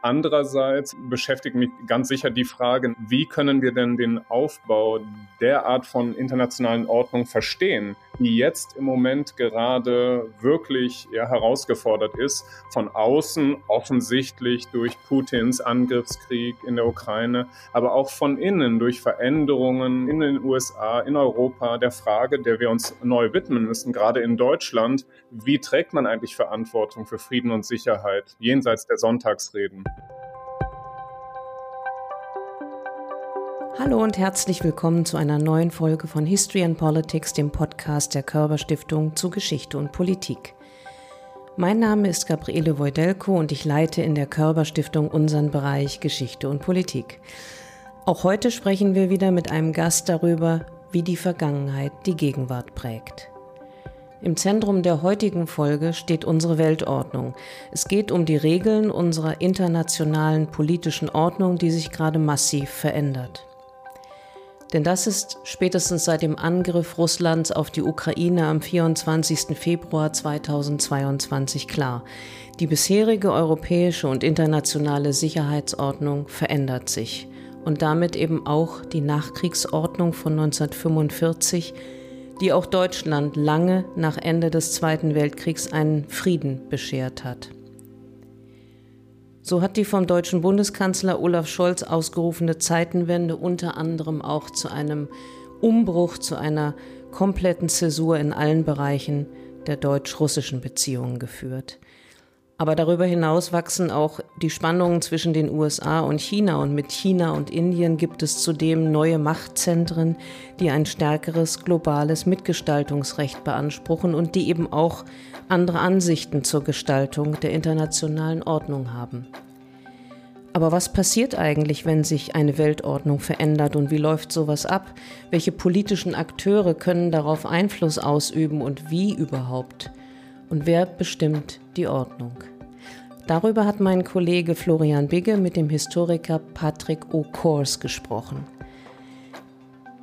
Andererseits beschäftigt mich ganz sicher die Frage, wie können wir denn den Aufbau der Art von internationalen Ordnung verstehen, die jetzt im Moment gerade wirklich ja, herausgefordert ist, von außen offensichtlich durch Putins Angriffskrieg in der Ukraine, aber auch von innen durch Veränderungen in den USA, in Europa, der Frage, der wir uns neu widmen müssen, gerade in Deutschland, wie trägt man eigentlich Verantwortung für Frieden und Sicherheit jenseits der Sonntagsreden? Hallo und herzlich willkommen zu einer neuen Folge von History and Politics, dem Podcast der Körber Stiftung zu Geschichte und Politik. Mein Name ist Gabriele Wojdelko und ich leite in der Körber Stiftung unseren Bereich Geschichte und Politik. Auch heute sprechen wir wieder mit einem Gast darüber, wie die Vergangenheit die Gegenwart prägt. Im Zentrum der heutigen Folge steht unsere Weltordnung. Es geht um die Regeln unserer internationalen politischen Ordnung, die sich gerade massiv verändert. Denn das ist spätestens seit dem Angriff Russlands auf die Ukraine am 24. Februar 2022 klar. Die bisherige europäische und internationale Sicherheitsordnung verändert sich und damit eben auch die Nachkriegsordnung von 1945, die auch Deutschland lange nach Ende des Zweiten Weltkriegs einen Frieden beschert hat. So hat die vom deutschen Bundeskanzler Olaf Scholz ausgerufene Zeitenwende unter anderem auch zu einem Umbruch, zu einer kompletten Zäsur in allen Bereichen der deutsch-russischen Beziehungen geführt. Aber darüber hinaus wachsen auch die Spannungen zwischen den USA und China und mit China und Indien gibt es zudem neue Machtzentren, die ein stärkeres globales Mitgestaltungsrecht beanspruchen und die eben auch andere Ansichten zur Gestaltung der internationalen Ordnung haben. Aber was passiert eigentlich, wenn sich eine Weltordnung verändert und wie läuft sowas ab? Welche politischen Akteure können darauf Einfluss ausüben und wie überhaupt? Und wer bestimmt die Ordnung? Darüber hat mein Kollege Florian Bigge mit dem Historiker Patrick O'Kors gesprochen.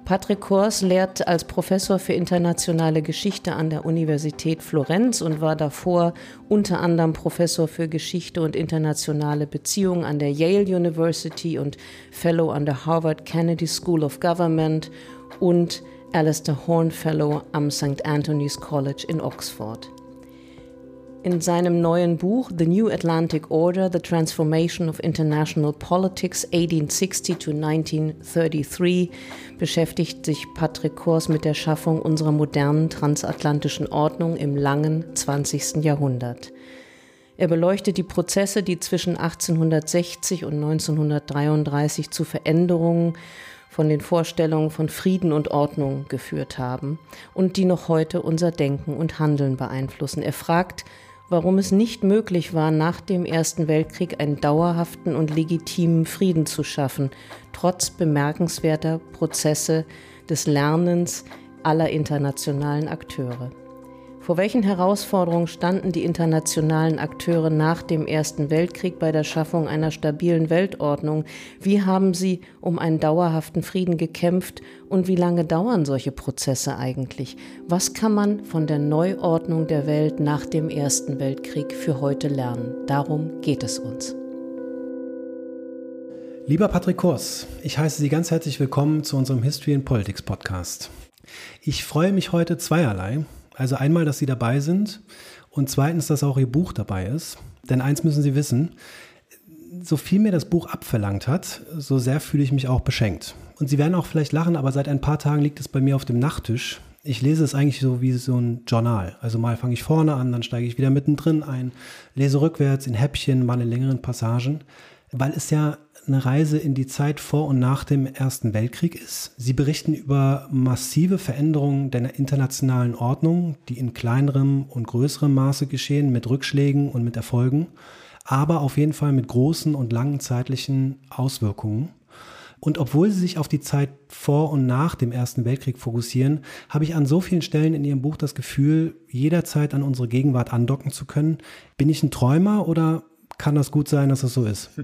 Patrick Kors lehrt als Professor für internationale Geschichte an der Universität Florenz und war davor unter anderem Professor für Geschichte und internationale Beziehungen an der Yale University und Fellow an der Harvard Kennedy School of Government und Alistair Horn Fellow am St. Anthony's College in Oxford. In seinem neuen Buch The New Atlantic Order, The Transformation of International Politics 1860 to 1933 beschäftigt sich Patrick Kors mit der Schaffung unserer modernen transatlantischen Ordnung im langen 20. Jahrhundert. Er beleuchtet die Prozesse, die zwischen 1860 und 1933 zu Veränderungen von den Vorstellungen von Frieden und Ordnung geführt haben und die noch heute unser Denken und Handeln beeinflussen. Er fragt, warum es nicht möglich war, nach dem Ersten Weltkrieg einen dauerhaften und legitimen Frieden zu schaffen, trotz bemerkenswerter Prozesse des Lernens aller internationalen Akteure. Vor welchen Herausforderungen standen die internationalen Akteure nach dem Ersten Weltkrieg bei der Schaffung einer stabilen Weltordnung? Wie haben sie um einen dauerhaften Frieden gekämpft und wie lange dauern solche Prozesse eigentlich? Was kann man von der Neuordnung der Welt nach dem Ersten Weltkrieg für heute lernen? Darum geht es uns. Lieber Patrick Kors, ich heiße Sie ganz herzlich willkommen zu unserem History and Politics Podcast. Ich freue mich heute zweierlei. Also einmal, dass Sie dabei sind und zweitens, dass auch Ihr Buch dabei ist. Denn eins müssen Sie wissen, so viel mir das Buch abverlangt hat, so sehr fühle ich mich auch beschenkt. Und Sie werden auch vielleicht lachen, aber seit ein paar Tagen liegt es bei mir auf dem Nachttisch. Ich lese es eigentlich so wie so ein Journal. Also mal fange ich vorne an, dann steige ich wieder mittendrin ein, lese rückwärts in Häppchen, mal in längeren Passagen, weil es ja eine Reise in die Zeit vor und nach dem Ersten Weltkrieg ist. Sie berichten über massive Veränderungen der internationalen Ordnung, die in kleinerem und größerem Maße geschehen, mit Rückschlägen und mit Erfolgen, aber auf jeden Fall mit großen und langen zeitlichen Auswirkungen. Und obwohl sie sich auf die Zeit vor und nach dem Ersten Weltkrieg fokussieren, habe ich an so vielen Stellen in ihrem Buch das Gefühl, jederzeit an unsere Gegenwart andocken zu können. Bin ich ein Träumer oder kann das gut sein, dass das so ist?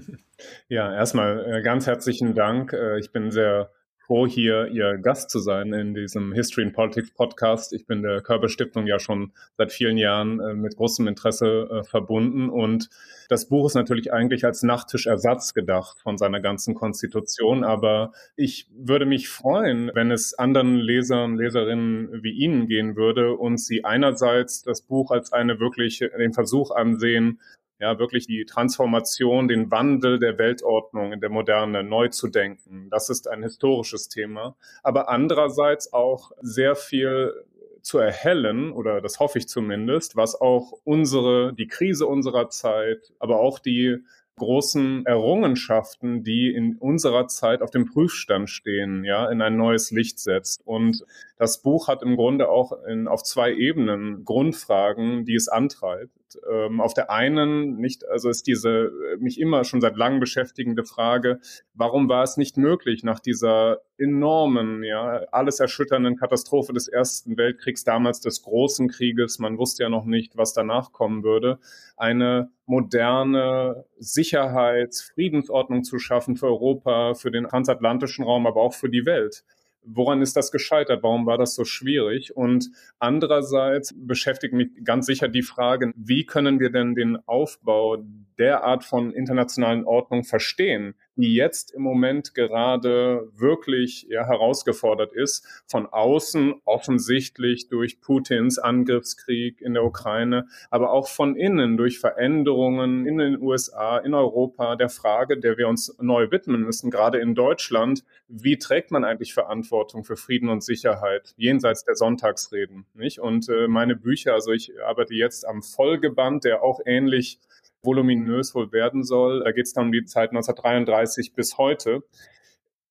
Ja, erstmal äh, ganz herzlichen Dank. Äh, ich bin sehr froh, hier Ihr Gast zu sein in diesem History and Politics Podcast. Ich bin der Körper Stiftung ja schon seit vielen Jahren äh, mit großem Interesse verbunden und das Buch ist natürlich eigentlich als Nachtischersatz gedacht von seiner ganzen Konstitution, aber ich würde mich freuen, wenn es anderen Lesern, Leserinnen wie Ihnen gehen würde und Sie einerseits das Buch als eine wirklich den Versuch ansehen, ja, wirklich die Transformation, den Wandel der Weltordnung in der Moderne neu zu denken. Das ist ein historisches Thema. Aber andererseits auch sehr viel zu erhellen, oder das hoffe ich zumindest, was auch unsere, die Krise unserer Zeit, aber auch die großen Errungenschaften, die in unserer Zeit auf dem Prüfstand stehen, ja, in ein neues Licht setzt. Und das Buch hat im Grunde auch in, auf zwei Ebenen Grundfragen, die es antreibt. Ähm, auf der einen nicht, also ist diese mich immer schon seit langem beschäftigende Frage, warum war es nicht möglich nach dieser enormen, ja, alles erschütternden Katastrophe des Ersten Weltkriegs, damals des Großen Krieges, man wusste ja noch nicht, was danach kommen würde, eine moderne Sicherheits-, Friedensordnung zu schaffen für Europa, für den transatlantischen Raum, aber auch für die Welt. Woran ist das gescheitert? Warum war das so schwierig? Und andererseits beschäftigt mich ganz sicher die Frage, wie können wir denn den Aufbau der Art von internationalen Ordnung verstehen, die jetzt im Moment gerade wirklich ja, herausgefordert ist, von außen offensichtlich durch Putins Angriffskrieg in der Ukraine, aber auch von innen durch Veränderungen in den USA, in Europa, der Frage, der wir uns neu widmen müssen, gerade in Deutschland, wie trägt man eigentlich Verantwortung für Frieden und Sicherheit jenseits der Sonntagsreden, nicht? Und äh, meine Bücher, also ich arbeite jetzt am Folgeband, der auch ähnlich voluminös wohl werden soll. Da geht es dann um die Zeit 1933 bis heute.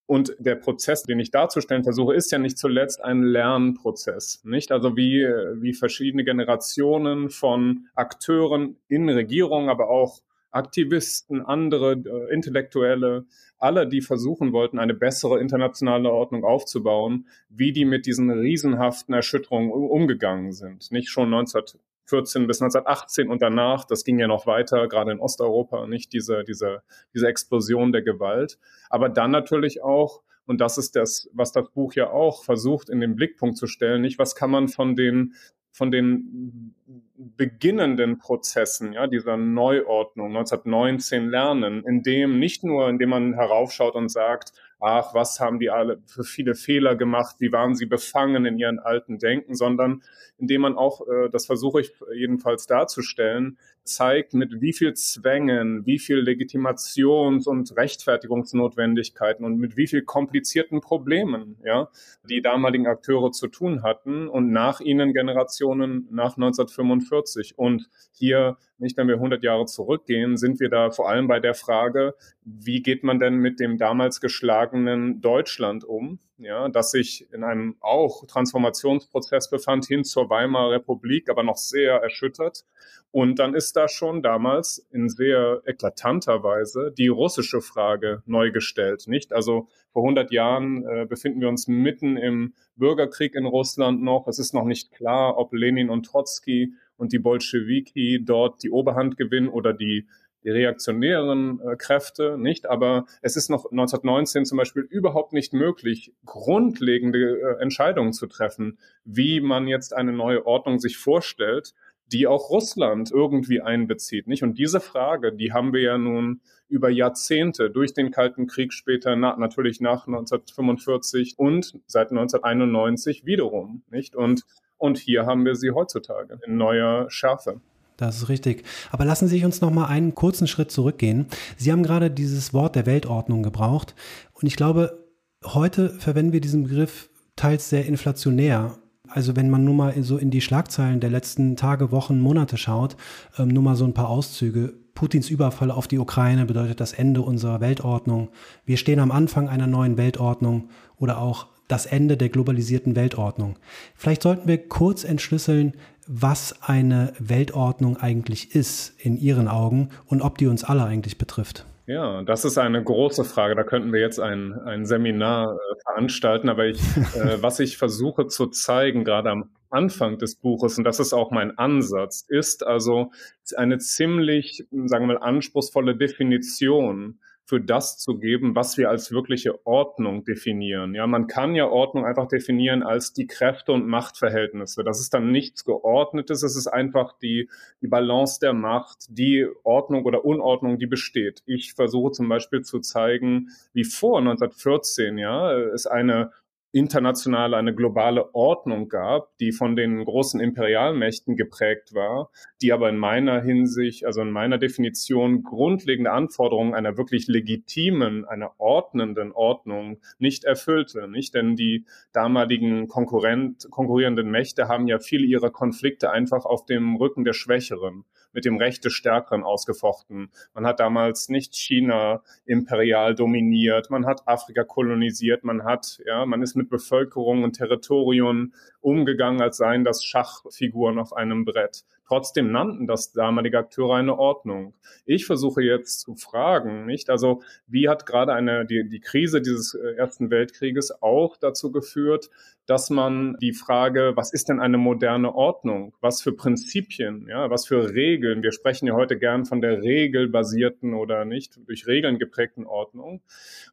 Und der Prozess, den ich darzustellen versuche, ist ja nicht zuletzt ein Lernprozess, nicht? Also wie, wie verschiedene Generationen von Akteuren in Regierungen, aber auch Aktivisten, andere äh, Intellektuelle, alle, die versuchen wollten, eine bessere internationale Ordnung aufzubauen, wie die mit diesen riesenhaften Erschütterungen umgegangen sind. Nicht schon 19 14 bis 1918 und danach, das ging ja noch weiter, gerade in Osteuropa, nicht diese, diese, diese Explosion der Gewalt. Aber dann natürlich auch, und das ist das, was das Buch ja auch versucht, in den Blickpunkt zu stellen, nicht, was kann man von den, von den beginnenden Prozessen, ja, dieser Neuordnung 1919 lernen, in dem nicht nur, indem man heraufschaut und sagt, ach, was haben die alle für viele Fehler gemacht, wie waren sie befangen in ihren alten Denken, sondern indem man auch, äh, das versuche ich jedenfalls darzustellen, zeigt, mit wie viel Zwängen, wie viel Legitimations- und Rechtfertigungsnotwendigkeiten und mit wie viel komplizierten Problemen, ja, die damaligen Akteure zu tun hatten und nach ihnen Generationen nach 1945. Und hier, nicht wenn wir 100 Jahre zurückgehen, sind wir da vor allem bei der Frage, wie geht man denn mit dem damals geschlagenen Deutschland um? Ja, das sich in einem auch Transformationsprozess befand hin zur Weimarer Republik, aber noch sehr erschüttert. Und dann ist da schon damals in sehr eklatanter Weise die russische Frage neu gestellt, nicht? Also vor 100 Jahren äh, befinden wir uns mitten im Bürgerkrieg in Russland noch. Es ist noch nicht klar, ob Lenin und Trotzki und die Bolschewiki dort die Oberhand gewinnen oder die die reaktionären äh, Kräfte, nicht? Aber es ist noch 1919 zum Beispiel überhaupt nicht möglich, grundlegende äh, Entscheidungen zu treffen, wie man jetzt eine neue Ordnung sich vorstellt, die auch Russland irgendwie einbezieht, nicht? Und diese Frage, die haben wir ja nun über Jahrzehnte durch den Kalten Krieg später, na, natürlich nach 1945 und seit 1991 wiederum, nicht? Und und hier haben wir sie heutzutage in neuer Schärfe. Das ist richtig. Aber lassen Sie uns noch mal einen kurzen Schritt zurückgehen. Sie haben gerade dieses Wort der Weltordnung gebraucht. Und ich glaube, heute verwenden wir diesen Begriff teils sehr inflationär. Also wenn man nur mal so in die Schlagzeilen der letzten Tage, Wochen, Monate schaut, ähm, nur mal so ein paar Auszüge. Putins Überfall auf die Ukraine bedeutet das Ende unserer Weltordnung. Wir stehen am Anfang einer neuen Weltordnung oder auch das Ende der globalisierten Weltordnung. Vielleicht sollten wir kurz entschlüsseln, was eine Weltordnung eigentlich ist in Ihren Augen und ob die uns alle eigentlich betrifft. Ja, das ist eine große Frage. Da könnten wir jetzt ein, ein Seminar äh, veranstalten. Aber ich, äh, was ich versuche zu zeigen, gerade am Anfang des Buches, und das ist auch mein Ansatz, ist also eine ziemlich, sagen wir mal, anspruchsvolle Definition für das zu geben, was wir als wirkliche Ordnung definieren. Ja, man kann ja Ordnung einfach definieren als die Kräfte und Machtverhältnisse. Das ist dann nichts Geordnetes. Es ist einfach die, die Balance der Macht, die Ordnung oder Unordnung, die besteht. Ich versuche zum Beispiel zu zeigen, wie vor 1914, ja, es eine internationale, eine globale Ordnung gab, die von den großen Imperialmächten geprägt war, die aber in meiner Hinsicht, also in meiner Definition grundlegende Anforderungen einer wirklich legitimen, einer ordnenden Ordnung nicht erfüllte, nicht? Denn die damaligen Konkurrent, konkurrierenden Mächte haben ja viele ihrer Konflikte einfach auf dem Rücken der Schwächeren mit dem Recht des Stärkeren ausgefochten. Man hat damals nicht China imperial dominiert, man hat Afrika kolonisiert, man hat, ja, man ist mit Bevölkerung und Territorien umgegangen, als seien das Schachfiguren auf einem Brett. Trotzdem nannten das damalige Akteure eine Ordnung. Ich versuche jetzt zu fragen, nicht? Also, wie hat gerade eine, die, die Krise dieses äh, Ersten Weltkrieges auch dazu geführt, dass man die Frage, was ist denn eine moderne Ordnung? Was für Prinzipien, ja, was für Regeln? Wir sprechen ja heute gern von der regelbasierten oder nicht durch Regeln geprägten Ordnung.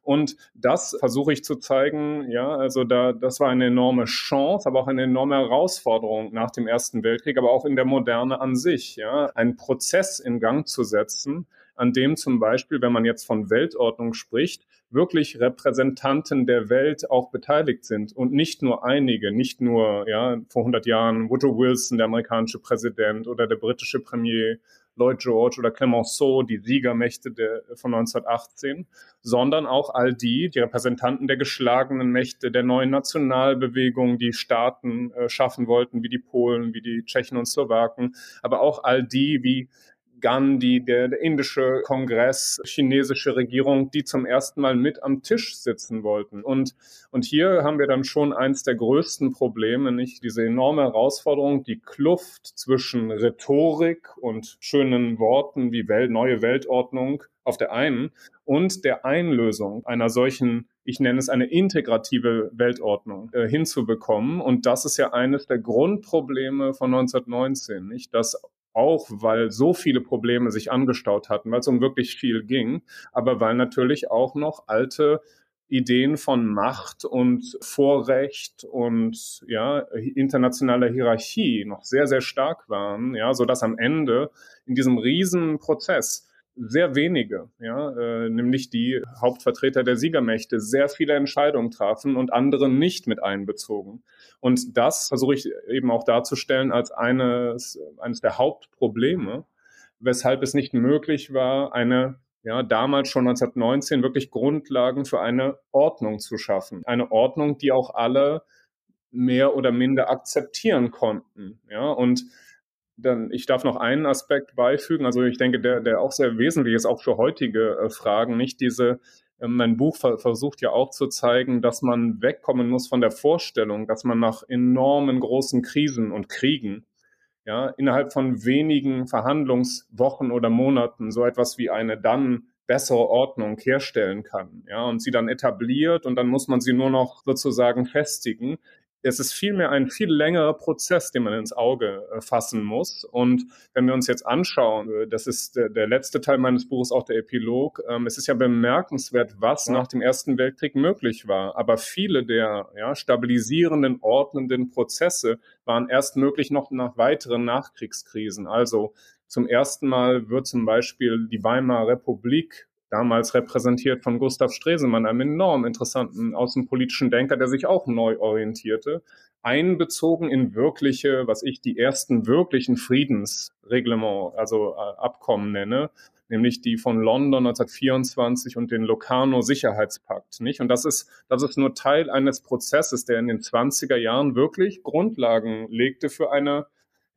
Und das versuche ich zu zeigen, ja, also da, das war eine enorme Chance, aber auch eine enorme Herausforderung nach dem Ersten Weltkrieg, aber auch in der Moderne an sich, ja, einen Prozess in Gang zu setzen, an dem zum Beispiel, wenn man jetzt von Weltordnung spricht, wirklich Repräsentanten der Welt auch beteiligt sind und nicht nur einige, nicht nur ja vor 100 Jahren Woodrow Wilson, der amerikanische Präsident oder der britische Premier Lloyd George oder Clemenceau, die Siegermächte der, von 1918, sondern auch all die, die Repräsentanten der geschlagenen Mächte, der neuen Nationalbewegung, die Staaten äh, schaffen wollten, wie die Polen, wie die Tschechen und Slowaken, aber auch all die wie Gandhi, der, der indische Kongress, chinesische Regierung, die zum ersten Mal mit am Tisch sitzen wollten. Und, und hier haben wir dann schon eins der größten Probleme, nicht diese enorme Herausforderung, die Kluft zwischen Rhetorik und schönen Worten wie Welt, neue Weltordnung auf der einen und der Einlösung einer solchen ich nenne es eine integrative Weltordnung äh, hinzubekommen. Und das ist ja eines der Grundprobleme von 1919, nicht? Dass auch weil so viele Probleme sich angestaut hatten, weil es um wirklich viel ging, aber weil natürlich auch noch alte Ideen von Macht und Vorrecht und ja internationaler Hierarchie noch sehr sehr stark waren, ja, so am Ende in diesem riesen Prozess sehr wenige, ja, äh, nämlich die Hauptvertreter der Siegermächte, sehr viele Entscheidungen trafen und andere nicht mit einbezogen. Und das versuche ich eben auch darzustellen als eines, eines der Hauptprobleme, weshalb es nicht möglich war, eine ja, damals schon 1919 wirklich Grundlagen für eine Ordnung zu schaffen. Eine Ordnung, die auch alle mehr oder minder akzeptieren konnten. Ja, und dann, ich darf noch einen Aspekt beifügen, also ich denke, der, der auch sehr wesentlich ist, auch für heutige äh, Fragen, nicht diese, äh, mein Buch ver versucht ja auch zu zeigen, dass man wegkommen muss von der Vorstellung, dass man nach enormen großen Krisen und Kriegen ja, innerhalb von wenigen Verhandlungswochen oder Monaten so etwas wie eine dann bessere Ordnung herstellen kann, ja, und sie dann etabliert und dann muss man sie nur noch sozusagen festigen es ist vielmehr ein viel längerer Prozess, den man ins Auge äh, fassen muss. Und wenn wir uns jetzt anschauen, äh, das ist der, der letzte Teil meines Buches, auch der Epilog, ähm, es ist ja bemerkenswert, was ja. nach dem Ersten Weltkrieg möglich war. Aber viele der ja, stabilisierenden, ordnenden Prozesse waren erst möglich noch nach weiteren Nachkriegskrisen. Also zum ersten Mal wird zum Beispiel die Weimarer Republik damals repräsentiert von Gustav Stresemann, einem enorm interessanten außenpolitischen Denker, der sich auch neu orientierte, einbezogen in wirkliche, was ich die ersten wirklichen Friedensreglement, also äh, Abkommen nenne, nämlich die von London 1924 und den Locarno Sicherheitspakt, nicht? Und das ist, das ist nur Teil eines Prozesses, der in den 20er Jahren wirklich Grundlagen legte für eine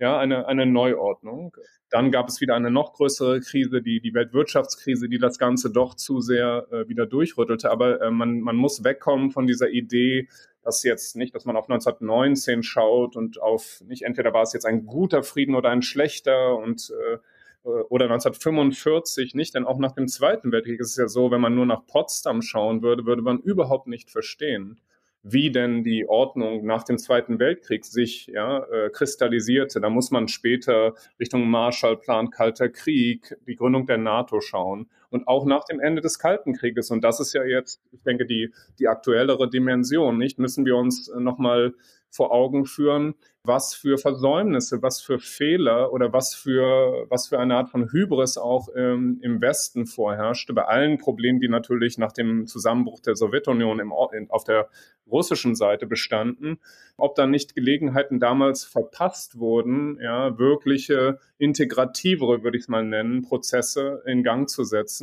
ja, eine, eine Neuordnung. Dann gab es wieder eine noch größere Krise, die, die Weltwirtschaftskrise, die das Ganze doch zu sehr äh, wieder durchrüttelte. Aber äh, man, man muss wegkommen von dieser Idee, dass jetzt nicht, dass man auf 1919 schaut und auf nicht entweder war es jetzt ein guter Frieden oder ein schlechter und äh, oder 1945 nicht, denn auch nach dem Zweiten Weltkrieg ist es ja so, wenn man nur nach Potsdam schauen würde, würde man überhaupt nicht verstehen, wie denn die Ordnung nach dem Zweiten Weltkrieg sich ja, äh, kristallisierte. Da muss man später Richtung Marshallplan, Kalter Krieg, die Gründung der NATO schauen und auch nach dem Ende des Kalten Krieges. Und das ist ja jetzt, ich denke, die, die aktuellere Dimension, nicht? Müssen wir uns nochmal vor Augen führen, was für Versäumnisse, was für Fehler oder was für, was für eine Art von Hybris auch ähm, im Westen vorherrschte, bei allen Problemen, die natürlich nach dem Zusammenbruch der Sowjetunion im, auf der russischen Seite bestanden, ob da nicht Gelegenheiten damals verpasst wurden, ja, wirkliche integrativere, würde ich es mal nennen, Prozesse in Gang zu setzen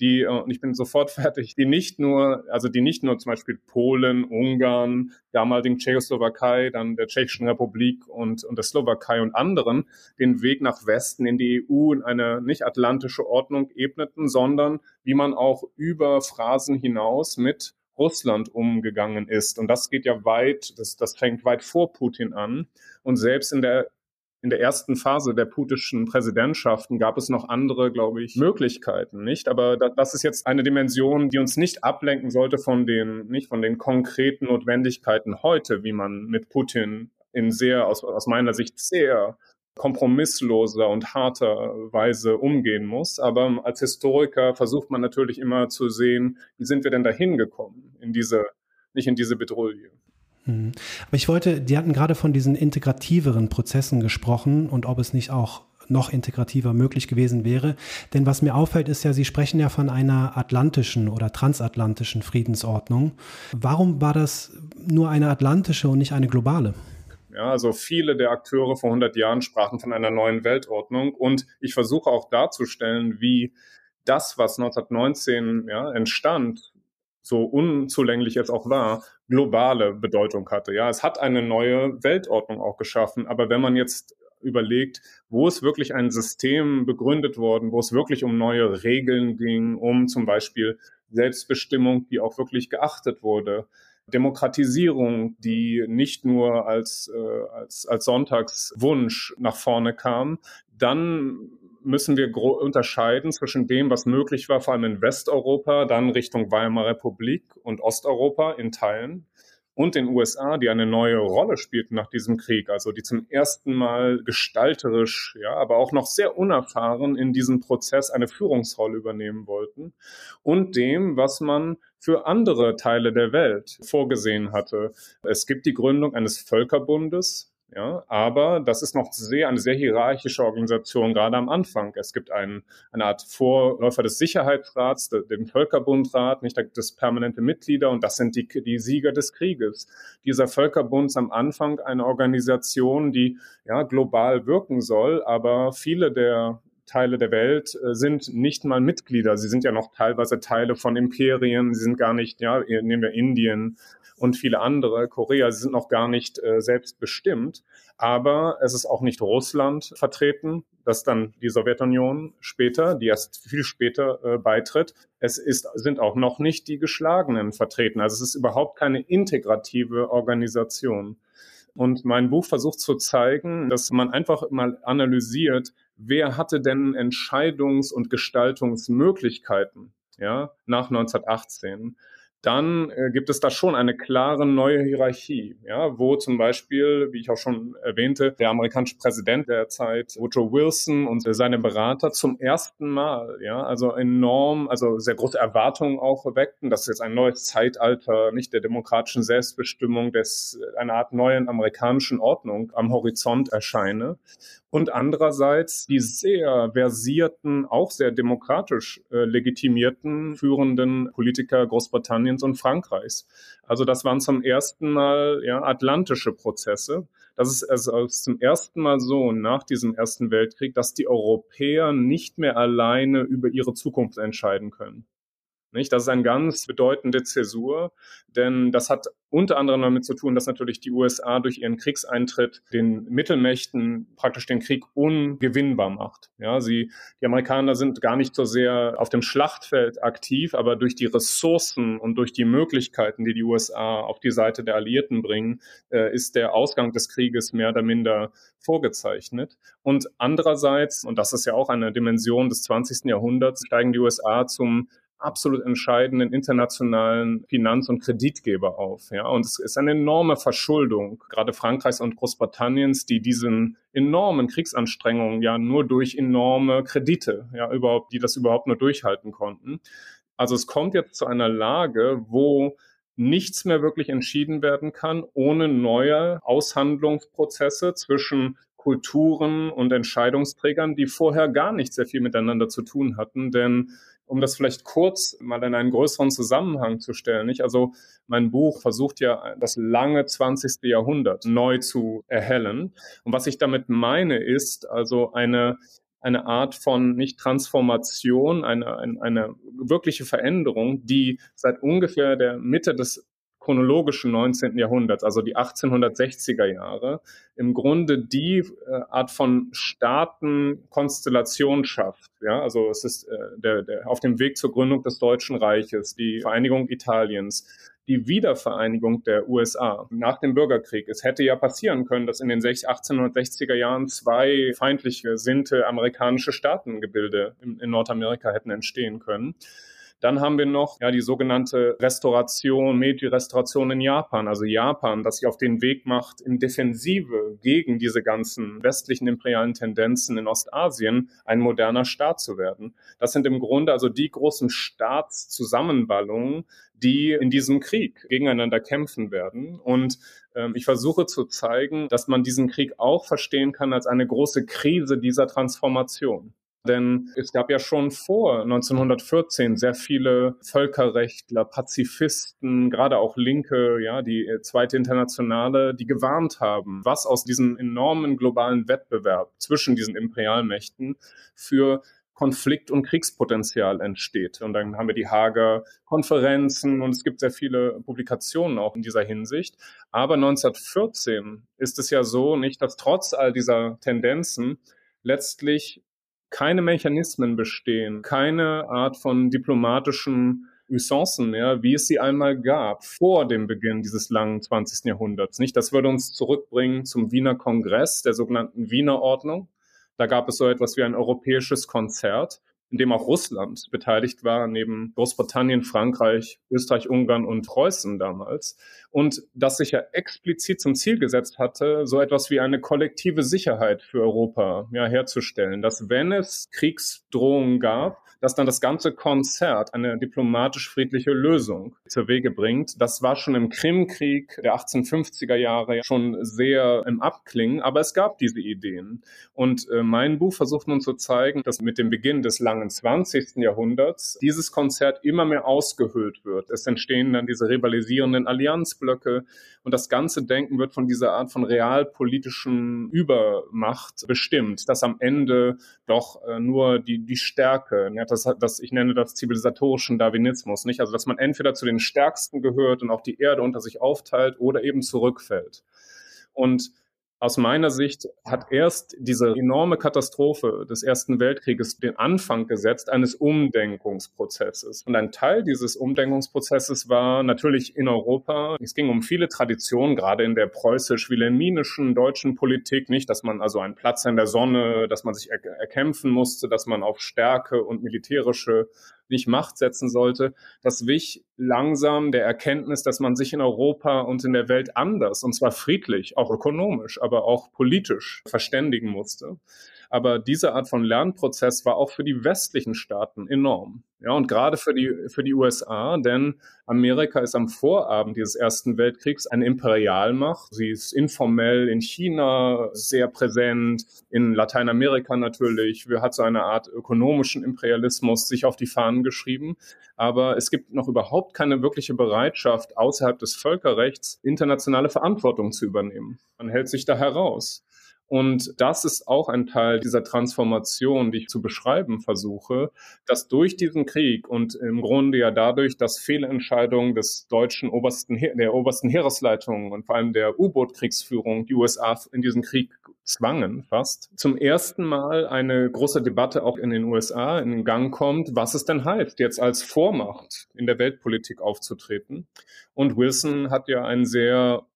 die, äh, und ich bin sofort fertig, die nicht nur, also die nicht nur zum Beispiel Polen, Ungarn, damaligen Tschechoslowakei, dann der Tschechischen Republik und, und der Slowakei und anderen den Weg nach Westen in die EU in eine nicht atlantische Ordnung ebneten, sondern wie man auch über Phrasen hinaus mit Russland umgegangen ist. Und das geht ja weit, das, das fängt weit vor Putin an. Und selbst in der in der ersten Phase der putischen Präsidentschaften gab es noch andere, glaube ich, Möglichkeiten, nicht? Aber das ist jetzt eine Dimension, die uns nicht ablenken sollte von den, nicht von den konkreten Notwendigkeiten heute, wie man mit Putin in sehr, aus, aus meiner Sicht sehr kompromissloser und harter Weise umgehen muss. Aber als Historiker versucht man natürlich immer zu sehen, wie sind wir denn dahin gekommen in diese, nicht in diese Bedrohung. Mhm. Aber ich wollte, die hatten gerade von diesen integrativeren Prozessen gesprochen und ob es nicht auch noch integrativer möglich gewesen wäre. Denn was mir auffällt, ist ja, Sie sprechen ja von einer atlantischen oder transatlantischen Friedensordnung. Warum war das nur eine atlantische und nicht eine globale? Ja, also viele der Akteure vor 100 Jahren sprachen von einer neuen Weltordnung und ich versuche auch darzustellen, wie das, was 1919 ja, entstand, so unzulänglich es auch war, globale Bedeutung hatte. Ja, es hat eine neue Weltordnung auch geschaffen. Aber wenn man jetzt überlegt, wo ist wirklich ein System begründet worden, wo es wirklich um neue Regeln ging, um zum Beispiel Selbstbestimmung, die auch wirklich geachtet wurde, Demokratisierung, die nicht nur als, äh, als, als Sonntagswunsch nach vorne kam, dann müssen wir unterscheiden zwischen dem, was möglich war, vor allem in Westeuropa, dann Richtung Weimarer Republik und Osteuropa in Teilen und den USA, die eine neue Rolle spielten nach diesem Krieg, also die zum ersten Mal gestalterisch, ja, aber auch noch sehr unerfahren in diesem Prozess eine Führungsrolle übernehmen wollten und dem, was man für andere Teile der Welt vorgesehen hatte. Es gibt die Gründung eines Völkerbundes, ja, aber das ist noch sehr, eine sehr hierarchische Organisation, gerade am Anfang. Es gibt einen, eine Art Vorläufer des Sicherheitsrats, den Völkerbundrat, nicht, da gibt es permanente Mitglieder und das sind die, die Sieger des Krieges. Dieser Völkerbund ist am Anfang eine Organisation, die ja global wirken soll, aber viele der Teile der Welt äh, sind nicht mal Mitglieder. Sie sind ja noch teilweise Teile von Imperien. Sie sind gar nicht, ja, nehmen wir Indien und viele andere, Korea, sie sind noch gar nicht äh, selbstbestimmt. Aber es ist auch nicht Russland vertreten, das dann die Sowjetunion später, die erst viel später äh, beitritt. Es ist, sind auch noch nicht die Geschlagenen vertreten. Also es ist überhaupt keine integrative Organisation. Und mein Buch versucht zu zeigen, dass man einfach mal analysiert, wer hatte denn Entscheidungs- und Gestaltungsmöglichkeiten ja, nach 1918 dann äh, gibt es da schon eine klare neue Hierarchie, ja, wo zum Beispiel, wie ich auch schon erwähnte, der amerikanische Präsident der Zeit, Woodrow Wilson und seine Berater zum ersten Mal, ja, also enorm, also sehr große Erwartungen auch weckten, dass jetzt ein neues Zeitalter, nicht der demokratischen Selbstbestimmung, des einer Art neuen amerikanischen Ordnung am Horizont erscheine. Und andererseits die sehr versierten, auch sehr demokratisch äh, legitimierten führenden Politiker Großbritanniens und Frankreichs. Also das waren zum ersten Mal ja, atlantische Prozesse. Das ist also zum ersten Mal so nach diesem Ersten Weltkrieg, dass die Europäer nicht mehr alleine über ihre Zukunft entscheiden können. Nicht? Das ist eine ganz bedeutende Zäsur, denn das hat unter anderem damit zu tun, dass natürlich die USA durch ihren Kriegseintritt den Mittelmächten praktisch den Krieg ungewinnbar macht. Ja, sie, die Amerikaner sind gar nicht so sehr auf dem Schlachtfeld aktiv, aber durch die Ressourcen und durch die Möglichkeiten, die die USA auf die Seite der Alliierten bringen, äh, ist der Ausgang des Krieges mehr oder minder vorgezeichnet. Und andererseits, und das ist ja auch eine Dimension des 20. Jahrhunderts, steigen die USA zum absolut entscheidenden internationalen Finanz- und Kreditgeber auf. Ja, und es ist eine enorme Verschuldung, gerade Frankreichs und Großbritanniens, die diesen enormen Kriegsanstrengungen ja nur durch enorme Kredite, ja, überhaupt, die das überhaupt nur durchhalten konnten. Also es kommt jetzt zu einer Lage, wo nichts mehr wirklich entschieden werden kann, ohne neue Aushandlungsprozesse zwischen Kulturen und Entscheidungsträgern, die vorher gar nicht sehr viel miteinander zu tun hatten. Denn um das vielleicht kurz mal in einen größeren Zusammenhang zu stellen, nicht? Also mein Buch versucht ja das lange 20. Jahrhundert neu zu erhellen. Und was ich damit meine, ist also eine eine Art von nicht Transformation, eine, eine, eine wirkliche Veränderung, die seit ungefähr der Mitte des chronologischen 19. Jahrhunderts, also die 1860er Jahre, im Grunde die äh, Art von Staatenkonstellation schafft. Ja, also es ist äh, der, der, auf dem Weg zur Gründung des Deutschen Reiches, die Vereinigung Italiens, die Wiedervereinigung der USA nach dem Bürgerkrieg. Es hätte ja passieren können, dass in den 1860er Jahren zwei feindlich gesinnte amerikanische Staatengebilde in, in Nordamerika hätten entstehen können. Dann haben wir noch ja die sogenannte Restauration, Meiji-Restauration in Japan, also Japan, das sich auf den Weg macht, in Defensive gegen diese ganzen westlichen imperialen Tendenzen in Ostasien ein moderner Staat zu werden. Das sind im Grunde also die großen Staatszusammenballungen, die in diesem Krieg gegeneinander kämpfen werden. Und ähm, ich versuche zu zeigen, dass man diesen Krieg auch verstehen kann als eine große Krise dieser Transformation. Denn es gab ja schon vor 1914 sehr viele Völkerrechtler, Pazifisten, gerade auch Linke, ja, die äh, zweite Internationale, die gewarnt haben, was aus diesem enormen globalen Wettbewerb zwischen diesen Imperialmächten für Konflikt- und Kriegspotenzial entsteht. Und dann haben wir die Hager Konferenzen und es gibt sehr viele Publikationen auch in dieser Hinsicht. Aber 1914 ist es ja so, nicht, dass trotz all dieser Tendenzen letztlich keine Mechanismen bestehen, keine Art von diplomatischen Usancen mehr, wie es sie einmal gab, vor dem Beginn dieses langen 20. Jahrhunderts. Nicht? Das würde uns zurückbringen zum Wiener Kongress, der sogenannten Wiener Ordnung. Da gab es so etwas wie ein europäisches Konzert in dem auch Russland beteiligt war, neben Großbritannien, Frankreich, Österreich, Ungarn und Preußen damals. Und das sich ja explizit zum Ziel gesetzt hatte, so etwas wie eine kollektive Sicherheit für Europa ja, herzustellen. Dass wenn es Kriegsdrohungen gab, dass dann das ganze Konzert eine diplomatisch-friedliche Lösung zur Wege bringt. Das war schon im Krimkrieg der 1850er Jahre schon sehr im Abklingen, aber es gab diese Ideen. Und äh, mein Buch versucht nun zu zeigen, dass mit dem Beginn des langen 20. Jahrhunderts dieses Konzert immer mehr ausgehöhlt wird. Es entstehen dann diese rivalisierenden Allianzblöcke und das ganze Denken wird von dieser Art von realpolitischen Übermacht bestimmt, dass am Ende doch äh, nur die, die Stärke, ja, das, das, ich nenne das zivilisatorischen Darwinismus, nicht? Also, dass man entweder zu den Stärksten gehört und auch die Erde unter sich aufteilt oder eben zurückfällt. Und aus meiner Sicht hat erst diese enorme Katastrophe des Ersten Weltkrieges den Anfang gesetzt eines Umdenkungsprozesses. Und ein Teil dieses Umdenkungsprozesses war natürlich in Europa. Es ging um viele Traditionen, gerade in der preußisch-wilhelminischen deutschen Politik, nicht, dass man also einen Platz in der Sonne, dass man sich er erkämpfen musste, dass man auf Stärke und militärische nicht Macht setzen sollte, das wich langsam der Erkenntnis, dass man sich in Europa und in der Welt anders, und zwar friedlich, auch ökonomisch, aber auch politisch verständigen musste. Aber diese Art von Lernprozess war auch für die westlichen Staaten enorm. Ja, und gerade für die, für die USA, denn Amerika ist am Vorabend dieses Ersten Weltkriegs eine Imperialmacht. Sie ist informell in China sehr präsent, in Lateinamerika natürlich. Wir hat so eine Art ökonomischen Imperialismus sich auf die Fahnen geschrieben. Aber es gibt noch überhaupt keine wirkliche Bereitschaft, außerhalb des Völkerrechts internationale Verantwortung zu übernehmen. Man hält sich da heraus. Und das ist auch ein Teil dieser Transformation, die ich zu beschreiben versuche, dass durch diesen Krieg und im Grunde ja dadurch, dass Fehlentscheidungen des deutschen obersten, der obersten Heeresleitung und vor allem der U-Boot-Kriegsführung die USA in diesen Krieg zwangen fast, zum ersten Mal eine große Debatte auch in den USA in Gang kommt, was es denn heißt, jetzt als Vormacht in der Weltpolitik aufzutreten. Und Wilson hat ja einen sehr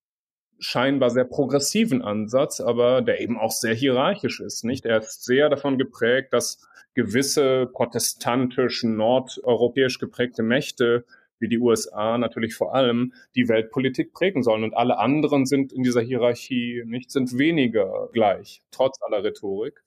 scheinbar sehr progressiven Ansatz, aber der eben auch sehr hierarchisch ist, nicht? Er ist sehr davon geprägt, dass gewisse protestantisch nordeuropäisch geprägte Mächte wie die USA natürlich vor allem die Weltpolitik prägen sollen und alle anderen sind in dieser Hierarchie nicht sind weniger gleich trotz aller Rhetorik.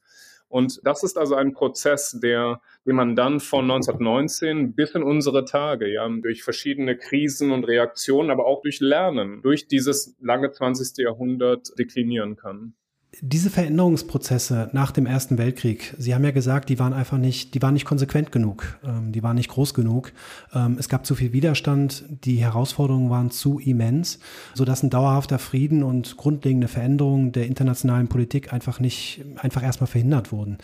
Und das ist also ein Prozess, der, den man dann von 1919 bis in unsere Tage, ja, durch verschiedene Krisen und Reaktionen, aber auch durch Lernen, durch dieses lange 20. Jahrhundert deklinieren kann diese Veränderungsprozesse nach dem Ersten Weltkrieg, Sie haben ja gesagt, die waren einfach nicht, die waren nicht konsequent genug, ähm, die waren nicht groß genug. Ähm, es gab zu viel Widerstand, die Herausforderungen waren zu immens, sodass ein dauerhafter Frieden und grundlegende Veränderungen der internationalen Politik einfach nicht, einfach erstmal verhindert wurden.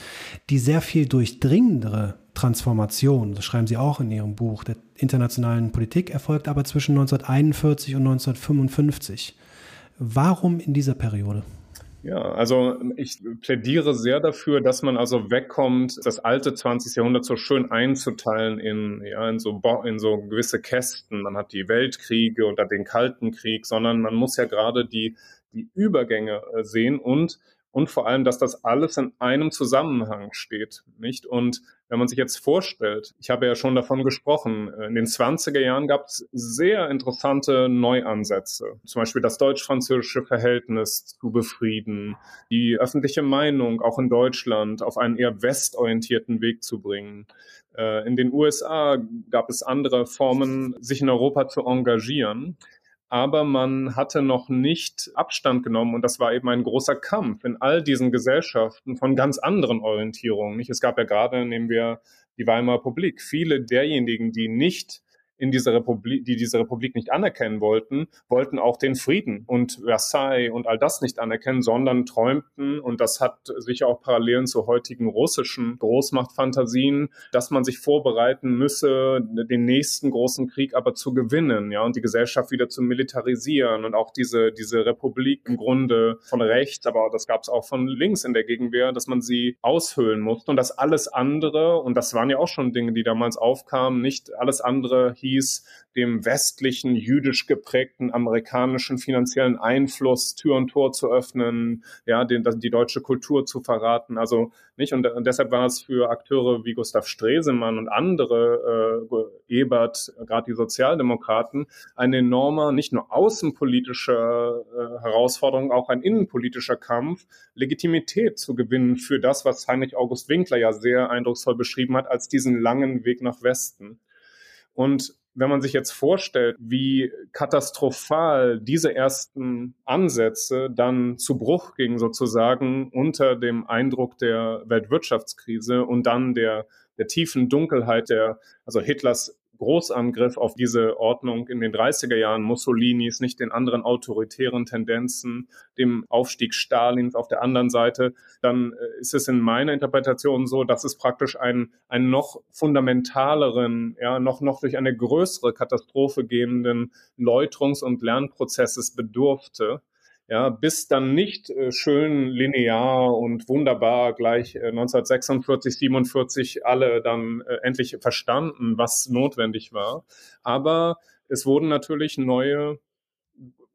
Die sehr viel durchdringendere Transformation, das schreiben Sie auch in Ihrem Buch, der internationalen Politik erfolgt aber zwischen 1941 und 1955. Warum in dieser Periode? Ja, also ich plädiere sehr dafür, dass man also wegkommt, das alte 20. Jahrhundert so schön einzuteilen in, ja, in so, in so gewisse Kästen. Man hat die Weltkriege oder den Kalten Krieg, sondern man muss ja gerade die, die Übergänge äh, sehen und und vor allem, dass das alles in einem Zusammenhang steht, nicht? Und wenn man sich jetzt vorstellt, ich habe ja schon davon gesprochen, in den 20er Jahren gab es sehr interessante Neuansätze, zum Beispiel das deutsch-französische Verhältnis zu befrieden, die öffentliche Meinung auch in Deutschland auf einen eher westorientierten Weg zu bringen. Äh, in den USA gab es andere Formen, sich in Europa zu engagieren aber man hatte noch nicht Abstand genommen und das war eben ein großer Kampf in all diesen Gesellschaften von ganz anderen Orientierungen. Es gab ja gerade, nehmen wir die Weimarer Republik, viele derjenigen, die nicht in dieser Republik, die diese Republik nicht anerkennen wollten, wollten auch den Frieden und Versailles und all das nicht anerkennen, sondern träumten, und das hat sicher auch Parallelen zu heutigen russischen Großmachtfantasien, dass man sich vorbereiten müsse, den nächsten großen Krieg aber zu gewinnen, ja, und die Gesellschaft wieder zu militarisieren und auch diese, diese Republik im Grunde von rechts, aber das gab es auch von links in der Gegenwehr, dass man sie aushöhlen musste. Und dass alles andere, und das waren ja auch schon Dinge, die damals aufkamen, nicht alles andere hieß, hieß, dem westlichen, jüdisch geprägten amerikanischen finanziellen Einfluss Tür und Tor zu öffnen, ja, den, die deutsche Kultur zu verraten. Also nicht und, und deshalb war es für Akteure wie Gustav Stresemann und andere, äh, Ebert, gerade die Sozialdemokraten, ein enormer, nicht nur außenpolitischer äh, Herausforderung, auch ein innenpolitischer Kampf, Legitimität zu gewinnen für das, was Heinrich August Winkler ja sehr eindrucksvoll beschrieben hat, als diesen langen Weg nach Westen. Und wenn man sich jetzt vorstellt, wie katastrophal diese ersten Ansätze dann zu Bruch gingen sozusagen unter dem Eindruck der Weltwirtschaftskrise und dann der, der tiefen Dunkelheit der, also Hitlers Großangriff auf diese Ordnung in den 30er Jahren Mussolinis, nicht den anderen autoritären Tendenzen, dem Aufstieg Stalins auf der anderen Seite, dann äh, ist es in meiner Interpretation so, dass es praktisch einen, einen noch fundamentaleren, ja, noch, noch durch eine größere Katastrophe gehenden Läuterungs- und Lernprozesses bedurfte, ja, bis dann nicht äh, schön linear und wunderbar gleich äh, 1946, 47 alle dann äh, endlich verstanden, was notwendig war. Aber es wurden natürlich neue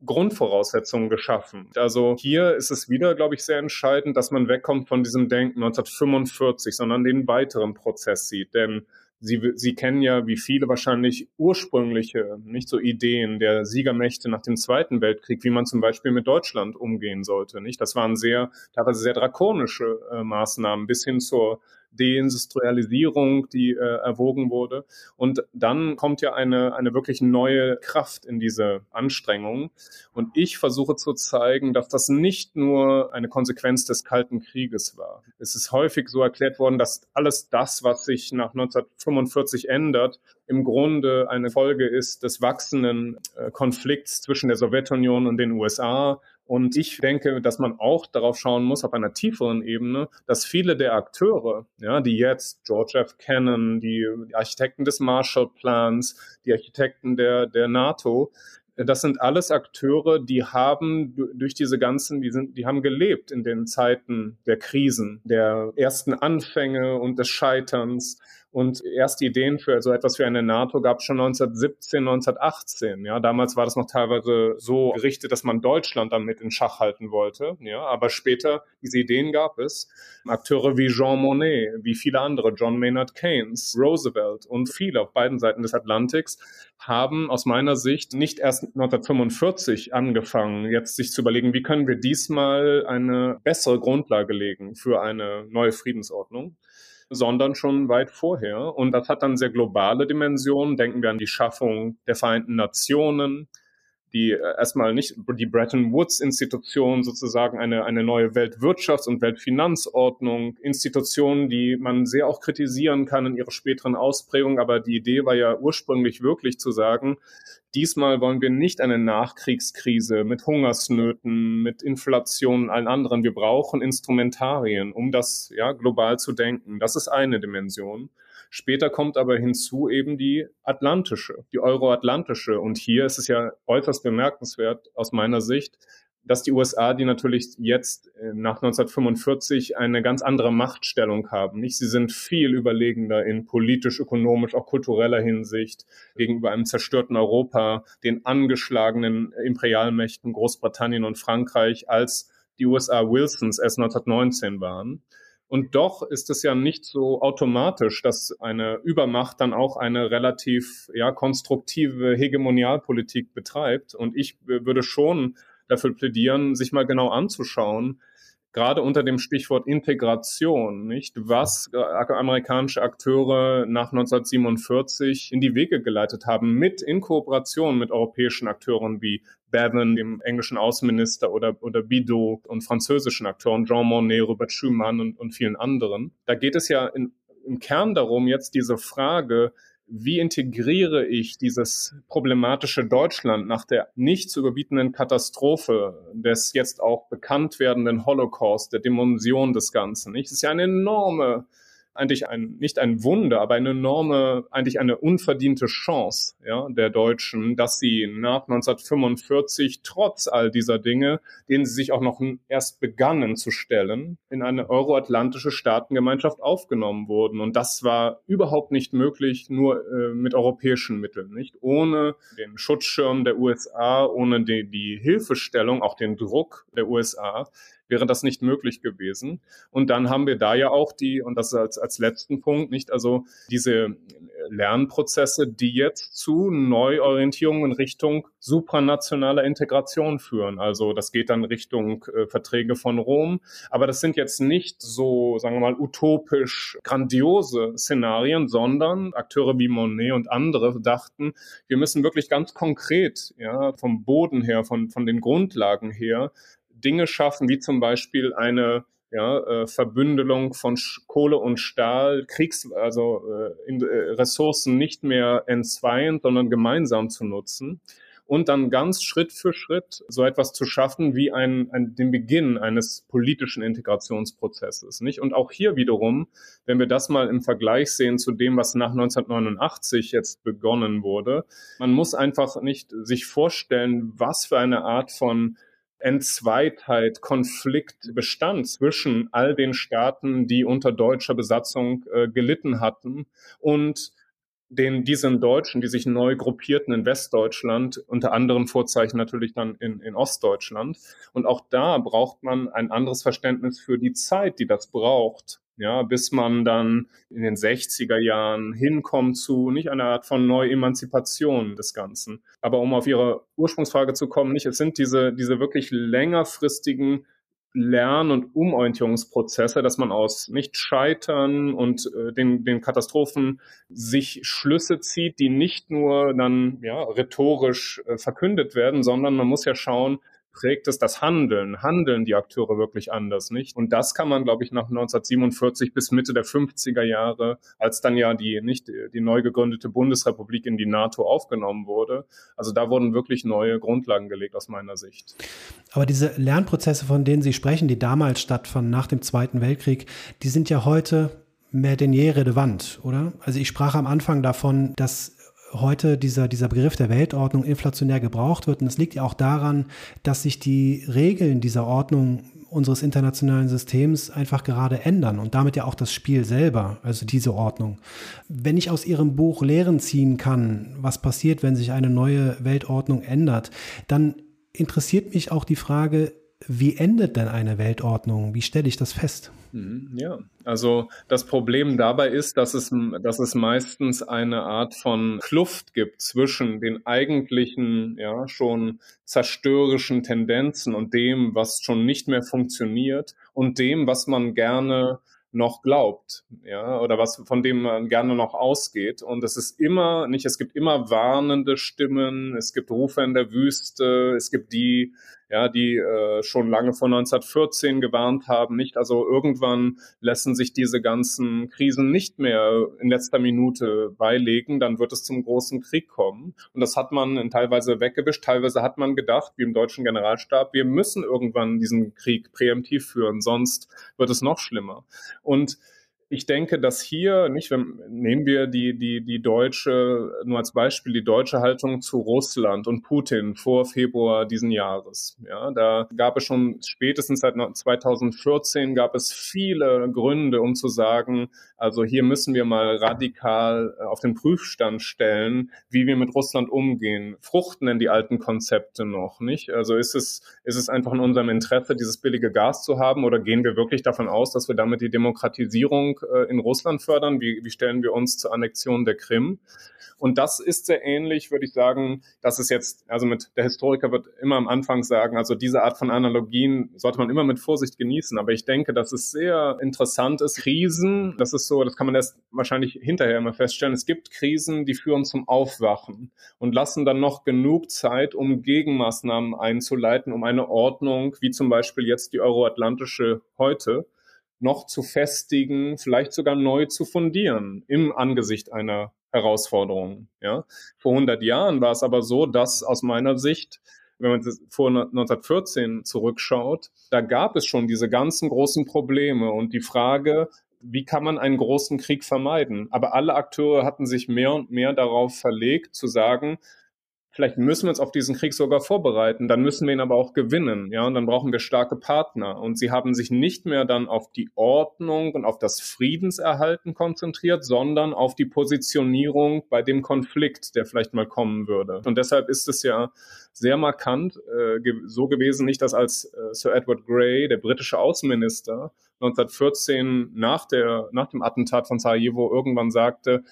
Grundvoraussetzungen geschaffen. Also hier ist es wieder, glaube ich, sehr entscheidend, dass man wegkommt von diesem Denken 1945, sondern den weiteren Prozess sieht. Denn Sie, Sie kennen ja, wie viele wahrscheinlich, ursprüngliche, nicht so Ideen der Siegermächte nach dem Zweiten Weltkrieg, wie man zum Beispiel mit Deutschland umgehen sollte, nicht? Das waren sehr, teilweise sehr drakonische äh, Maßnahmen bis hin zur Deindustrialisierung, die äh, erwogen wurde. Und dann kommt ja eine, eine wirklich neue Kraft in diese Anstrengung. Und ich versuche zu zeigen, dass das nicht nur eine Konsequenz des Kalten Krieges war. Es ist häufig so erklärt worden, dass alles das, was sich nach 1945 ändert, im Grunde eine Folge ist des wachsenden äh, Konflikts zwischen der Sowjetunion und den USA und ich denke, dass man auch darauf schauen muss, auf einer tieferen Ebene, dass viele der Akteure, ja, die jetzt George F. Kennan, die, die Architekten des Marshall-Plans, die Architekten der, der NATO, das sind alles Akteure, die haben durch diese ganzen, die sind, die haben gelebt in den Zeiten der Krisen, der ersten Anfänge und des Scheiterns Und erste Ideen für so etwas wie eine NATO gab es schon 1917, 1918. Ja, damals war das noch teilweise so gerichtet, dass man Deutschland damit in Schach halten wollte. Ja, aber später diese Ideen gab es. Akteure wie Jean Monnet, wie viele andere, John Maynard Keynes, Roosevelt und viele auf beiden Seiten des Atlantiks haben aus meiner Sicht nicht erst 1945 angefangen, jetzt sich zu überlegen, wie können wir diesmal eine bessere Grundlage legen für eine neue Friedensordnung, sondern schon weit vorher. Und das hat dann sehr globale Dimensionen. Denken wir an die Schaffung der Vereinten Nationen, die äh, erstmal nicht die Bretton Woods Institution sozusagen eine, eine neue Weltwirtschafts- und Weltfinanzordnung, Institutionen, die man sehr auch kritisieren kann in ihrer späteren Ausprägung. Aber die Idee war ja ursprünglich wirklich zu sagen, diesmal wollen wir nicht eine Nachkriegskrise mit Hungersnöten, mit Inflation und allen anderen. Wir brauchen Instrumentarien, um das ja global zu denken. Das ist eine Dimension. Später kommt aber hinzu eben die atlantische, die euroatlantische. Und hier ist es ja äußerst bemerkenswert aus meiner Sicht, dass die USA, die natürlich jetzt äh, nach 1945 eine ganz andere Machtstellung haben, nicht? Sie sind viel überlegender in politisch, ökonomisch, auch kultureller Hinsicht gegenüber einem zerstörten Europa, den angeschlagenen Imperialmächten Großbritannien und Frankreich, als die USA Wilsons erst 1919 waren. Und doch ist es ja nicht so automatisch, dass eine Übermacht dann auch eine relativ ja, konstruktive Hegemonialpolitik betreibt. Und ich würde schon dafür plädieren, sich mal genau anzuschauen, gerade unter dem Stichwort Integration, nicht? Was äh, amerikanische Akteure nach 1947 in die Wege geleitet haben, mit in Kooperation mit europäischen Akteuren wie Bevan, dem englischen Außenminister, oder, oder Bidot und französischen Akteuren, Jean Monnet, Robert Schumann und, und vielen anderen. Da geht es ja in, im Kern darum, jetzt diese Frage, wie integriere ich dieses problematische Deutschland nach der nicht zu überbietenden Katastrophe des jetzt auch bekannt werdenden Holocaust, der Dimension des Ganzen. Nicht? Es ist ja eine enorme eigentlich ein, nicht ein Wunder, aber eine enorme, eigentlich eine unverdiente Chance ja, der Deutschen, dass sie nach 1945 trotz all dieser Dinge, denen sie sich auch noch erst begannen zu stellen, in eine euroatlantische Staatengemeinschaft aufgenommen wurden. Und das war überhaupt nicht möglich, nur äh, mit europäischen Mitteln, nicht? Ohne den Schutzschirm der USA, ohne die, die Hilfestellung, auch den Druck der USA, wäre das nicht möglich gewesen. Und dann haben wir da ja auch die, und das als, als letzten Punkt, nicht, also diese Lernprozesse, die jetzt zu Neuorientierungen in Richtung supranationaler Integration führen. Also das geht dann Richtung äh, Verträge von Rom. Aber das sind jetzt nicht so, sagen wir mal, utopisch grandiose Szenarien, sondern Akteure wie Monet und andere dachten, wir müssen wirklich ganz konkret, ja, vom Boden her, von, von den Grundlagen her, Dinge schaffen, wie zum Beispiel eine ja, äh, Verbündelung von Sch Kohle und Stahl, Kriegs, also äh, in, äh, Ressourcen nicht mehr entzweiend, sondern gemeinsam zu nutzen und dann ganz Schritt für Schritt so etwas zu schaffen wie ein, ein, den Beginn eines politischen Integrationsprozesses. Nicht? Und auch hier wiederum, wenn wir das mal im Vergleich sehen zu dem, was nach 1989 jetzt begonnen wurde, man muss einfach nicht sich vorstellen, was für eine Art von Entzweitheit, Konflikt bestand zwischen all den Staaten, die unter deutscher Besatzung äh, gelitten hatten und den diesen Deutschen, die sich neu gruppierten in Westdeutschland, unter anderem Vorzeichen natürlich dann in, in Ostdeutschland. Und auch da braucht man ein anderes Verständnis für die Zeit, die das braucht, ja, bis man dann in den 60er Jahren hinkommt zu nicht einer Art von Neuemanzipation des Ganzen. Aber um auf Ihre Ursprungsfrage zu kommen, nicht, es sind diese, diese wirklich längerfristigen Lern- und Umorientierungsprozesse, dass man aus nicht Scheitern und äh, den, den Katastrophen sich Schlüsse zieht, die nicht nur dann ja, rhetorisch äh, verkündet werden, sondern man muss ja schauen, prägt es das Handeln? Handeln die Akteure wirklich anders, nicht? Und das kann man, glaube ich, nach 1947 bis Mitte der 50er Jahre, als dann ja die, nicht, die neu gegründete Bundesrepublik in die NATO aufgenommen wurde. Also da wurden wirklich neue Grundlagen gelegt aus meiner Sicht. Aber diese Lernprozesse, von denen Sie sprechen, die damals stattfanden, nach dem Zweiten Weltkrieg, die sind ja heute mehr denn je relevant, oder? Also ich sprach am Anfang davon, dass heute dieser, dieser Begriff der Weltordnung inflationär gebraucht wird. Und es liegt ja auch daran, dass sich die Regeln dieser Ordnung unseres internationalen Systems einfach gerade ändern und damit ja auch das Spiel selber, also diese Ordnung. Wenn ich aus Ihrem Buch Lehren ziehen kann, was passiert, wenn sich eine neue Weltordnung ändert, dann interessiert mich auch die Frage, wie endet denn eine Weltordnung? Wie stelle ich das fest? Mhm, ja, also das Problem dabei ist, dass es, dass es meistens eine Art von Kluft gibt zwischen den eigentlichen, ja, schon zerstörerischen Tendenzen und dem, was schon nicht mehr funktioniert und dem, was man gerne noch glaubt, ja, oder was von dem man gerne noch ausgeht. Und es ist immer nicht, es gibt immer warnende Stimmen, es gibt Rufe in der Wüste, es gibt die, ja, die äh, schon lange vor 1914 gewarnt haben, nicht? Also irgendwann lassen sich diese ganzen Krisen nicht mehr in letzter Minute beilegen, dann wird es zum großen Krieg kommen. Und das hat man teilweise weggewischt, teilweise hat man gedacht, wie im deutschen Generalstab, wir müssen irgendwann diesen Krieg präemptiv führen, sonst wird es noch schlimmer. Und ich denke, dass hier nicht, wenn, nehmen wir die, die, die deutsche, nur als Beispiel, die deutsche Haltung zu Russland und Putin vor Februar diesen Jahres. Ja, da gab es schon spätestens seit 2014 gab es viele Gründe, um zu sagen, also hier müssen wir mal radikal äh, auf den Prüfstand stellen, wie wir mit Russland umgehen. Fruchten denn die alten Konzepte noch, nicht? Also ist es, ist es einfach in unserem Interesse, dieses billige Gas zu haben oder gehen wir wirklich davon aus, dass wir damit die Demokratisierung äh, in Russland fördern? Wie, wie stellen wir uns zur Annexion der Krim? Und das ist sehr ähnlich, würde ich sagen, dass es jetzt, also mit der Historiker wird immer am Anfang sagen, also diese Art von Analogien sollte man immer mit Vorsicht genießen. Aber ich denke, dass es sehr interessant ist. Krisen, das ist so, das kann man erst wahrscheinlich hinterher immer feststellen. Es gibt Krisen, die führen zum Aufwachen und lassen dann noch genug Zeit, um Gegenmaßnahmen einzuleiten, um eine Ordnung, wie zum Beispiel jetzt die euroatlantische heute, noch zu festigen, vielleicht sogar neu zu fundieren im Angesicht einer Herausforderung. Ja? Vor 100 Jahren war es aber so, dass aus meiner Sicht wenn man vor 1914 zurückschaut, da gab es schon diese ganzen großen Probleme und die Frage, wie kann man einen großen Krieg vermeiden? Aber alle Akteure hatten sich mehr und mehr darauf verlegt, zu sagen, Vielleicht müssen wir uns auf diesen Krieg sogar vorbereiten, dann müssen wir ihn aber auch gewinnen, ja, und dann brauchen wir starke Partner. Und sie haben sich nicht mehr dann auf die Ordnung und auf das Friedenserhalten konzentriert, sondern auf die Positionierung bei dem Konflikt, der vielleicht mal kommen würde. Und deshalb ist es ja sehr markant äh, so gewesen, nicht, dass als äh, Sir Edward Grey, der britische Außenminister, 1914 nach, der, nach dem Attentat von Sarajevo irgendwann sagte,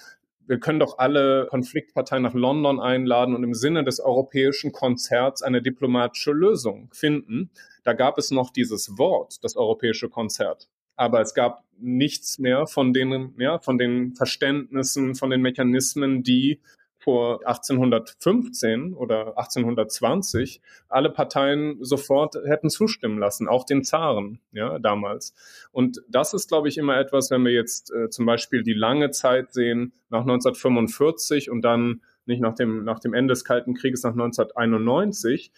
wir können doch alle Konfliktparteien nach London einladen und im Sinne des europäischen Konzerts eine diplomatische Lösung finden. Da gab es noch dieses Wort, das europäische Konzert. Aber es gab nichts mehr von den, ja, von den Verständnissen, von den Mechanismen, die vor 1815 oder 1820 alle Parteien sofort hätten zustimmen lassen, auch den Zaren, ja, damals. Und das ist, glaube ich, immer etwas, wenn wir jetzt äh, zum Beispiel die lange Zeit sehen, nach 1945 und dann nicht nach dem, nach dem Ende des Kalten Krieges nach 1991,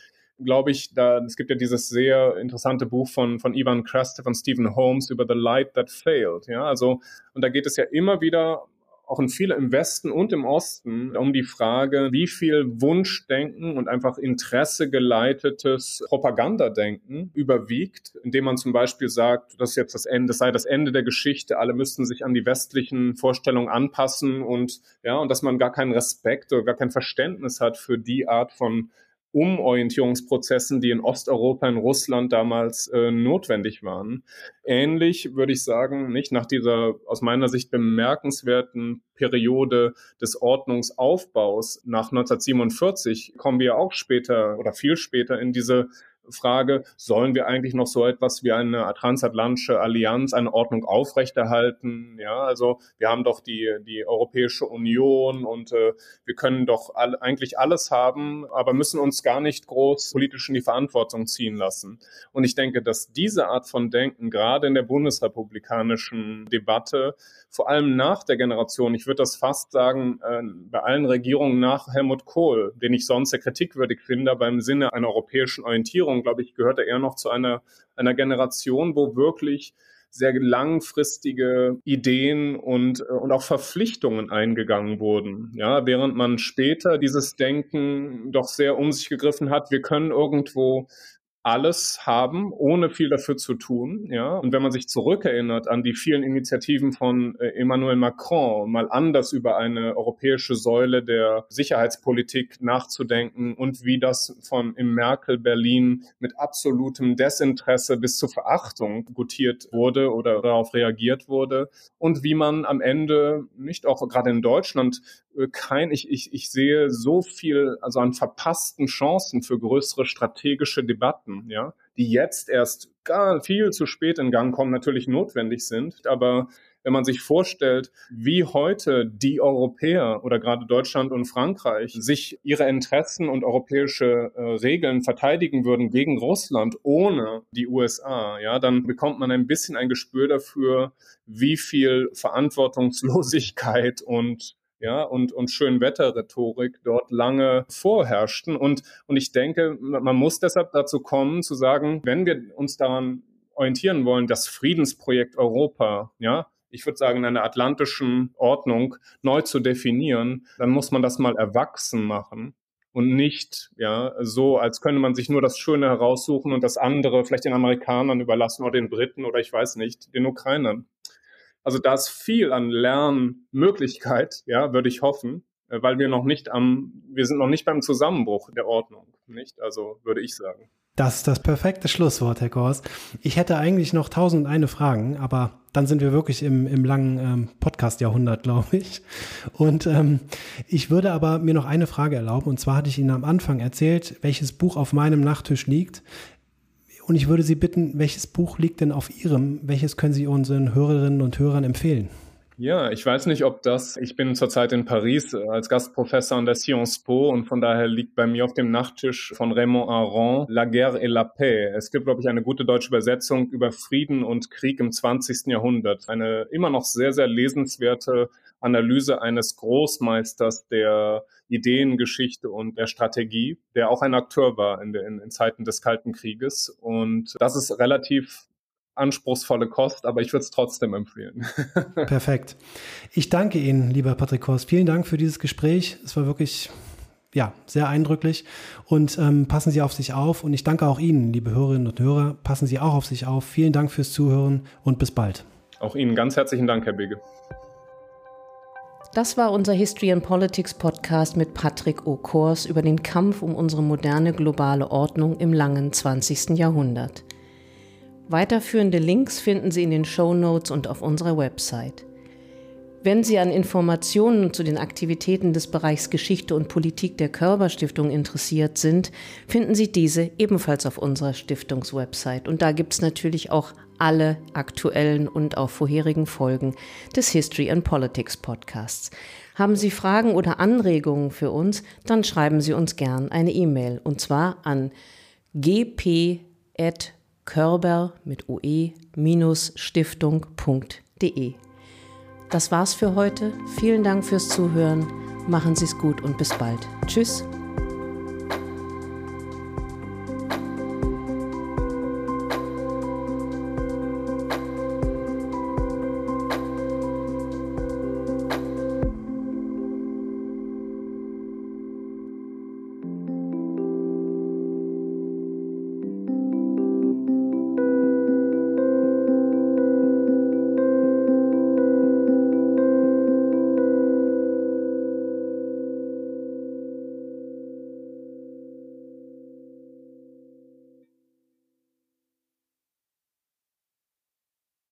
glaube ich, da, es gibt ja dieses sehr interessante Buch von, von Ivan Krastev und Stephen Holmes über The Light That Failed, ja, also, und da geht es ja immer wieder auch in viele im Westen und im Osten um die Frage, wie viel Wunschdenken und einfach Interesse geleitetes Propagandadenken überwiegt, indem man zum Beispiel sagt, das ist jetzt das Ende, das sei das Ende der Geschichte, alle müssten sich an die westlichen Vorstellungen anpassen und ja, und dass man gar keinen Respekt oder gar kein Verständnis hat für die Art von Umorientierungsprozessen, die in Osteuropa, in Russland damals äh, notwendig waren. Ähnlich würde ich sagen, nicht nach dieser aus meiner Sicht bemerkenswerten Periode des Ordnungsaufbaus nach 1947 kommen wir auch später oder viel später in diese Frage, sollen wir eigentlich noch so etwas wie eine transatlantische Allianz, eine Ordnung aufrechterhalten? Ja, also wir haben doch die, die Europäische Union und äh, wir können doch all, eigentlich alles haben, aber müssen uns gar nicht groß politisch in die Verantwortung ziehen lassen. Und ich denke, dass diese Art von Denken gerade in der bundesrepublikanischen Debatte, vor allem nach der Generation, ich würde das fast sagen, äh, bei allen Regierungen nach Helmut Kohl, den ich sonst sehr kritikwürdig finde, aber im Sinne einer europäischen Orientierung, Generation, glaube ich, gehört er eher noch zu einer, einer Generation, wo wirklich sehr langfristige Ideen und, und auch Verpflichtungen eingegangen wurden. Ja, während man später dieses Denken doch sehr um sich gegriffen hat, wir können irgendwo alles haben, ohne viel dafür zu tun. Ja? Und wenn man sich zurückerinnert an die vielen Initiativen von äh, Emmanuel Macron, mal anders über eine europäische Säule der Sicherheitspolitik nachzudenken und wie das von im Merkel Berlin mit absolutem Desinteresse bis zur Verachtung gutiert wurde oder darauf reagiert wurde und wie man am Ende nicht auch gerade in Deutschland kein, ich, ich, ich sehe so viel, also an verpassten Chancen für größere strategische Debatten, ja, die jetzt erst gar viel zu spät in Gang kommen, natürlich notwendig sind. Aber wenn man sich vorstellt, wie heute die Europäer oder gerade Deutschland und Frankreich sich ihre Interessen und europäische äh, Regeln verteidigen würden gegen Russland ohne die USA, ja, dann bekommt man ein bisschen ein Gespür dafür, wie viel Verantwortungslosigkeit und ja, und, und Schönwetterrhetorik dort lange vorherrschten. Und, und ich denke, man muss deshalb dazu kommen, zu sagen, wenn wir uns daran orientieren wollen, das Friedensprojekt Europa, ja, ich würde sagen, in einer atlantischen Ordnung neu zu definieren, dann muss man das mal erwachsen machen und nicht ja so, als könnte man sich nur das Schöne heraussuchen und das andere vielleicht den Amerikanern überlassen oder den Briten oder ich weiß nicht, den Ukrainern. Also da ist viel an Lernmöglichkeit, ja, würde ich hoffen, äh, weil wir noch nicht am, wir sind noch nicht beim Zusammenbruch der Ordnung, nicht? Also würde ich sagen. Das ist das perfekte Schlusswort, Herr Kors. Ich hätte eigentlich noch tausend eine Fragen, aber dann sind wir wirklich im, im langen ähm, Podcast-Jahrhundert, glaube ich. Und ähm, ich würde aber mir noch eine Frage erlauben. Und zwar hatte ich Ihnen am Anfang erzählt, welches Buch auf meinem Nachttisch liegt. Und ich würde Sie bitten, welches Buch liegt denn auf Ihrem? Welches können Sie unseren Hörerinnen und Hörern empfehlen? Ja, ich weiß nicht, ob das, ich bin zurzeit in Paris äh, als Gastprofessor an der Sciences Po und von daher liegt bei mir auf dem Nachttisch von Raymond Aron La Guerre et la Paix. Es gibt, glaube ich, eine gute deutsche Übersetzung über Frieden und Krieg im 20. Jahrhundert. Eine immer noch sehr, sehr lesenswerte Analyse eines Großmeisters der Ideengeschichte und der Strategie, der auch ein Akteur war in, in, in Zeiten des Kalten Krieges. Und das ist relativ anspruchsvolle Kost, aber ich würde es trotzdem empfehlen. Perfekt. Ich danke Ihnen, lieber Patrick Horst. Vielen Dank für dieses Gespräch. Es war wirklich ja, sehr eindrücklich. Und ähm, passen Sie auf sich auf. Und ich danke auch Ihnen, liebe Hörerinnen und Hörer. Passen Sie auch auf sich auf. Vielen Dank fürs Zuhören und bis bald. Auch Ihnen ganz herzlichen Dank, Herr Bege. Das war unser History and Politics Podcast mit Patrick O'Kors über den Kampf um unsere moderne globale Ordnung im langen 20. Jahrhundert. Weiterführende Links finden Sie in den Show Notes und auf unserer Website. Wenn Sie an Informationen zu den Aktivitäten des Bereichs Geschichte und Politik der Körperstiftung interessiert sind, finden Sie diese ebenfalls auf unserer Stiftungswebsite. Und da gibt es natürlich auch alle aktuellen und auch vorherigen Folgen des History and Politics Podcasts. Haben Sie Fragen oder Anregungen für uns, dann schreiben Sie uns gern eine E-Mail und zwar an gp.körber mit oe-stiftung.de. Das war's für heute. Vielen Dank fürs Zuhören. Machen Sie es gut und bis bald. Tschüss.